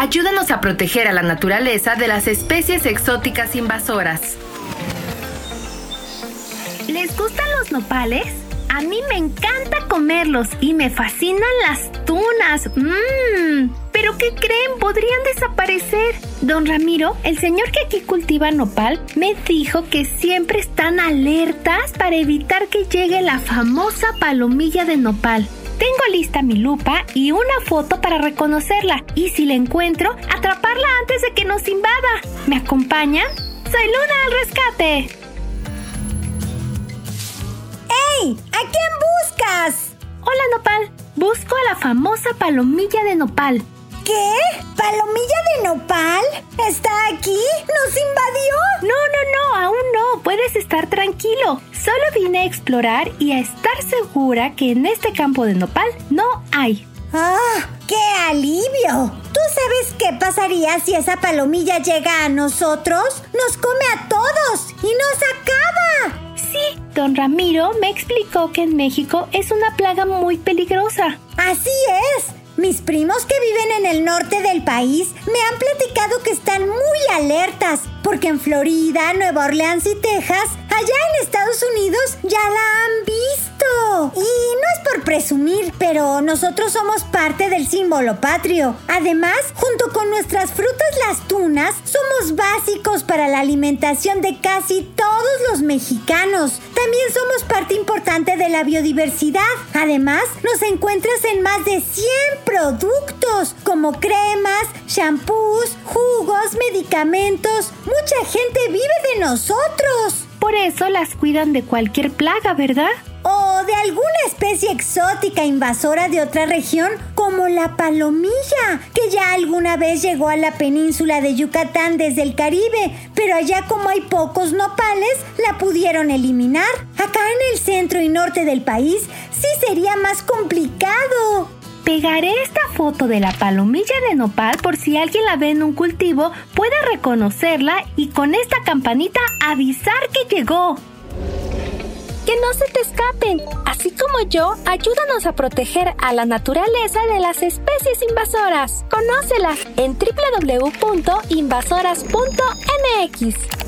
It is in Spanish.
Ayúdanos a proteger a la naturaleza de las especies exóticas invasoras. ¿Les gustan los nopales? A mí me encanta comerlos y me fascinan las tunas. Mmm. ¿Pero qué creen? Podrían desaparecer. Don Ramiro, el señor que aquí cultiva nopal, me dijo que siempre están alertas para evitar que llegue la famosa palomilla de nopal. Tengo lista mi lupa y una foto para reconocerla y si la encuentro, atraparla antes de que nos invada. ¿Me acompañan? Soy Luna al rescate. ¡Ey! ¿A quién buscas? Hola Nopal, busco a la famosa palomilla de Nopal. ¿Qué? ¿Palomilla de nopal? ¿Está aquí? ¿Nos invadió? Puedes estar tranquilo. Solo vine a explorar y a estar segura que en este campo de nopal no hay. ¡Ah! ¡Qué alivio! ¿Tú sabes qué pasaría si esa palomilla llega a nosotros? Nos come a todos y nos acaba. Sí, don Ramiro me explicó que en México es una plaga muy peligrosa. Así es. Mis primos que viven en el norte del país me han platicado que están muy alertas, porque en Florida, Nueva Orleans y Texas, allá en Estados Unidos, ya la han visto. Y no es por presumir, pero nosotros somos parte del símbolo patrio. Además, junto con nuestras frutas las tunas, somos básicos para la alimentación de casi todos los mexicanos. También somos parte importante de la biodiversidad. Además, nos encuentras en más de 100 productos como cremas, shampoos, jugos, medicamentos. Mucha gente vive de nosotros. Por eso las cuidan de cualquier plaga, ¿verdad? O de alguna especie exótica invasora de otra región, como la palomilla, que ya alguna vez llegó a la península de Yucatán desde el Caribe, pero allá como hay pocos nopales, la pudieron eliminar. Acá en el centro y norte del país sí sería más complicado. Pegaré esta foto de la palomilla de nopal por si alguien la ve en un cultivo, puede reconocerla y con esta campanita avisar que llegó. Que no se te escapen. Así como yo, ayúdanos a proteger a la naturaleza de las especies invasoras. Conócelas en www.invasoras.mx.